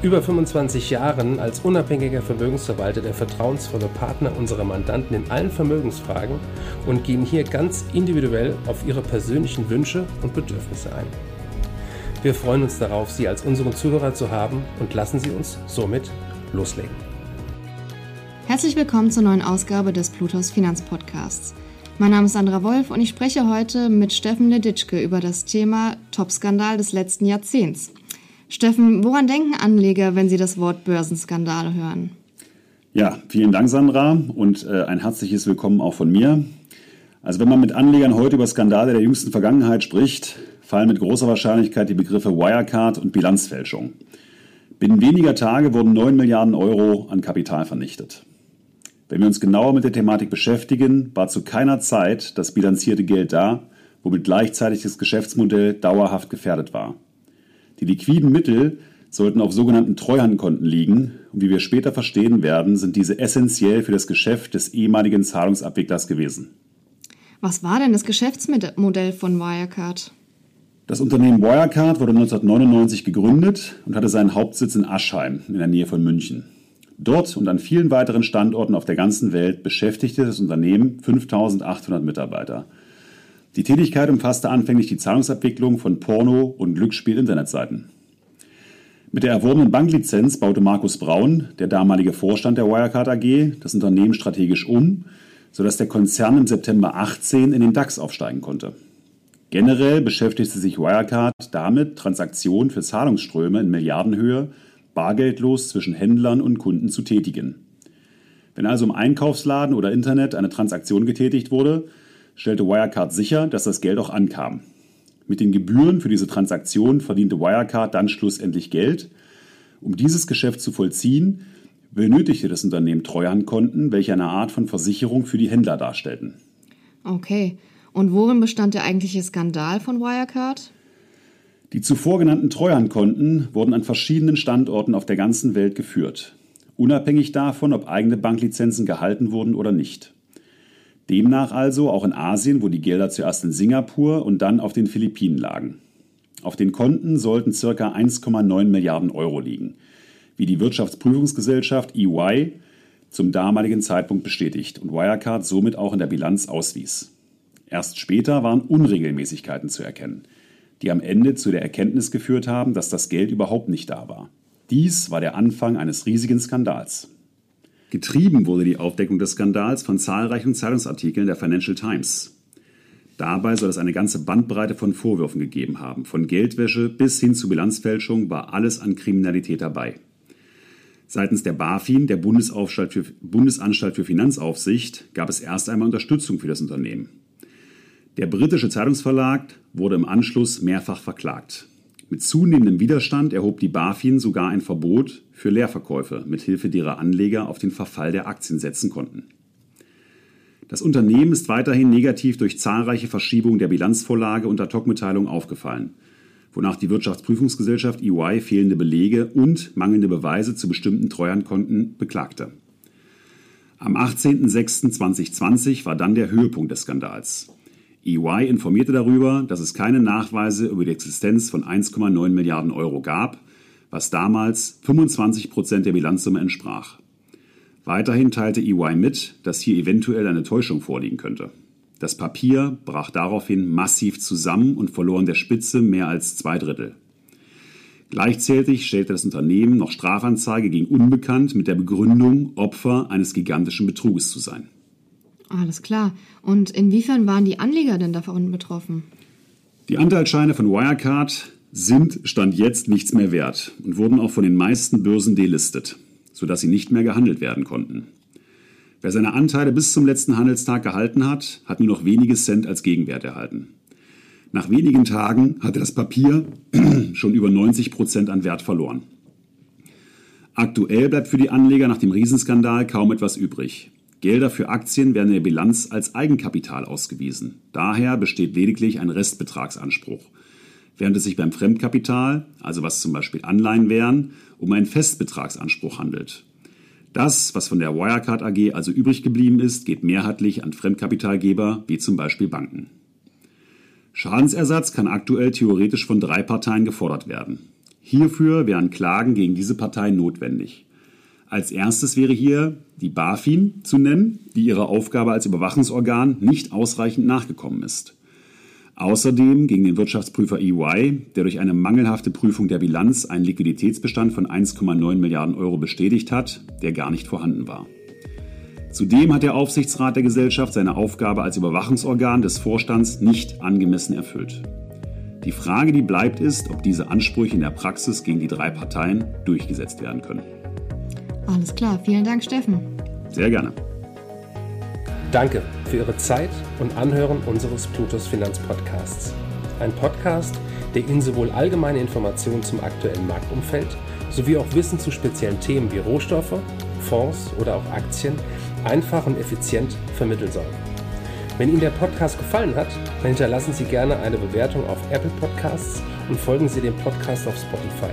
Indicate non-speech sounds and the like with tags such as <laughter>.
über 25 Jahren als unabhängiger Vermögensverwalter der vertrauensvolle Partner unserer Mandanten in allen Vermögensfragen und gehen hier ganz individuell auf ihre persönlichen Wünsche und Bedürfnisse ein. Wir freuen uns darauf, Sie als unseren Zuhörer zu haben und lassen Sie uns somit loslegen. Herzlich willkommen zur neuen Ausgabe des Plutos Finanzpodcasts. Mein Name ist Sandra Wolf und ich spreche heute mit Steffen Leditschke über das Thema Top-Skandal des letzten Jahrzehnts. Steffen, woran denken Anleger, wenn sie das Wort Börsenskandal hören? Ja, vielen Dank, Sandra, und äh, ein herzliches Willkommen auch von mir. Also wenn man mit Anlegern heute über Skandale der jüngsten Vergangenheit spricht, fallen mit großer Wahrscheinlichkeit die Begriffe Wirecard und Bilanzfälschung. Binnen weniger Tage wurden 9 Milliarden Euro an Kapital vernichtet. Wenn wir uns genauer mit der Thematik beschäftigen, war zu keiner Zeit das bilanzierte Geld da, womit gleichzeitig das Geschäftsmodell dauerhaft gefährdet war. Die liquiden Mittel sollten auf sogenannten Treuhandkonten liegen und wie wir später verstehen werden, sind diese essentiell für das Geschäft des ehemaligen Zahlungsabwicklers gewesen. Was war denn das Geschäftsmodell von Wirecard? Das Unternehmen Wirecard wurde 1999 gegründet und hatte seinen Hauptsitz in Aschheim in der Nähe von München. Dort und an vielen weiteren Standorten auf der ganzen Welt beschäftigte das Unternehmen 5800 Mitarbeiter. Die Tätigkeit umfasste anfänglich die Zahlungsabwicklung von Porno- und Glücksspiel-Internetseiten. Mit der erworbenen Banklizenz baute Markus Braun, der damalige Vorstand der Wirecard AG, das Unternehmen strategisch um, sodass der Konzern im September 18 in den DAX aufsteigen konnte. Generell beschäftigte sich Wirecard damit, Transaktionen für Zahlungsströme in Milliardenhöhe bargeldlos zwischen Händlern und Kunden zu tätigen. Wenn also im Einkaufsladen oder Internet eine Transaktion getätigt wurde, stellte Wirecard sicher, dass das Geld auch ankam. Mit den Gebühren für diese Transaktion verdiente Wirecard dann schlussendlich Geld. Um dieses Geschäft zu vollziehen, benötigte das Unternehmen Treuhandkonten, welche eine Art von Versicherung für die Händler darstellten. Okay. Und worin bestand der eigentliche Skandal von Wirecard? Die zuvor genannten Treuhandkonten wurden an verschiedenen Standorten auf der ganzen Welt geführt, unabhängig davon, ob eigene Banklizenzen gehalten wurden oder nicht. Demnach also auch in Asien, wo die Gelder zuerst in Singapur und dann auf den Philippinen lagen. Auf den Konten sollten ca. 1,9 Milliarden Euro liegen, wie die Wirtschaftsprüfungsgesellschaft EY zum damaligen Zeitpunkt bestätigt und Wirecard somit auch in der Bilanz auswies. Erst später waren Unregelmäßigkeiten zu erkennen, die am Ende zu der Erkenntnis geführt haben, dass das Geld überhaupt nicht da war. Dies war der Anfang eines riesigen Skandals. Getrieben wurde die Aufdeckung des Skandals von zahlreichen Zeitungsartikeln der Financial Times. Dabei soll es eine ganze Bandbreite von Vorwürfen gegeben haben. Von Geldwäsche bis hin zu Bilanzfälschung war alles an Kriminalität dabei. Seitens der BaFin, der Bundesanstalt für, Bundesanstalt für Finanzaufsicht, gab es erst einmal Unterstützung für das Unternehmen. Der britische Zeitungsverlag wurde im Anschluss mehrfach verklagt. Mit zunehmendem Widerstand erhob die BaFin sogar ein Verbot für Leerverkäufe, mithilfe derer Anleger auf den Verfall der Aktien setzen konnten. Das Unternehmen ist weiterhin negativ durch zahlreiche Verschiebungen der Bilanzvorlage und Ad-Hoc-Mitteilung aufgefallen, wonach die Wirtschaftsprüfungsgesellschaft EY fehlende Belege und mangelnde Beweise zu bestimmten Treuhandkonten beklagte. Am 18.06.2020 war dann der Höhepunkt des Skandals. EY informierte darüber, dass es keine Nachweise über die Existenz von 1,9 Milliarden Euro gab, was damals 25 Prozent der Bilanzsumme entsprach. Weiterhin teilte EY mit, dass hier eventuell eine Täuschung vorliegen könnte. Das Papier brach daraufhin massiv zusammen und verlor in der Spitze mehr als zwei Drittel. Gleichzeitig stellte das Unternehmen noch Strafanzeige gegen Unbekannt mit der Begründung, Opfer eines gigantischen Betruges zu sein. Alles klar. Und inwiefern waren die Anleger denn davon betroffen? Die Anteilsscheine von Wirecard sind Stand jetzt nichts mehr wert und wurden auch von den meisten Börsen delistet, sodass sie nicht mehr gehandelt werden konnten. Wer seine Anteile bis zum letzten Handelstag gehalten hat, hat nur noch wenige Cent als Gegenwert erhalten. Nach wenigen Tagen hatte das Papier <clears throat> schon über 90 Prozent an Wert verloren. Aktuell bleibt für die Anleger nach dem Riesenskandal kaum etwas übrig. Gelder für Aktien werden in der Bilanz als Eigenkapital ausgewiesen. Daher besteht lediglich ein Restbetragsanspruch. Während es sich beim Fremdkapital, also was zum Beispiel Anleihen wären, um einen Festbetragsanspruch handelt. Das, was von der Wirecard AG also übrig geblieben ist, geht mehrheitlich an Fremdkapitalgeber wie zum Beispiel Banken. Schadensersatz kann aktuell theoretisch von drei Parteien gefordert werden. Hierfür wären Klagen gegen diese Parteien notwendig. Als erstes wäre hier die BaFin zu nennen, die ihrer Aufgabe als Überwachungsorgan nicht ausreichend nachgekommen ist. Außerdem gegen den Wirtschaftsprüfer EY, der durch eine mangelhafte Prüfung der Bilanz einen Liquiditätsbestand von 1,9 Milliarden Euro bestätigt hat, der gar nicht vorhanden war. Zudem hat der Aufsichtsrat der Gesellschaft seine Aufgabe als Überwachungsorgan des Vorstands nicht angemessen erfüllt. Die Frage, die bleibt, ist, ob diese Ansprüche in der Praxis gegen die drei Parteien durchgesetzt werden können. Alles klar, vielen Dank, Steffen. Sehr gerne. Danke für Ihre Zeit und Anhören unseres Plutos Finanzpodcasts. Ein Podcast, der Ihnen sowohl allgemeine Informationen zum aktuellen Marktumfeld sowie auch Wissen zu speziellen Themen wie Rohstoffe, Fonds oder auch Aktien einfach und effizient vermitteln soll. Wenn Ihnen der Podcast gefallen hat, dann hinterlassen Sie gerne eine Bewertung auf Apple Podcasts und folgen Sie dem Podcast auf Spotify.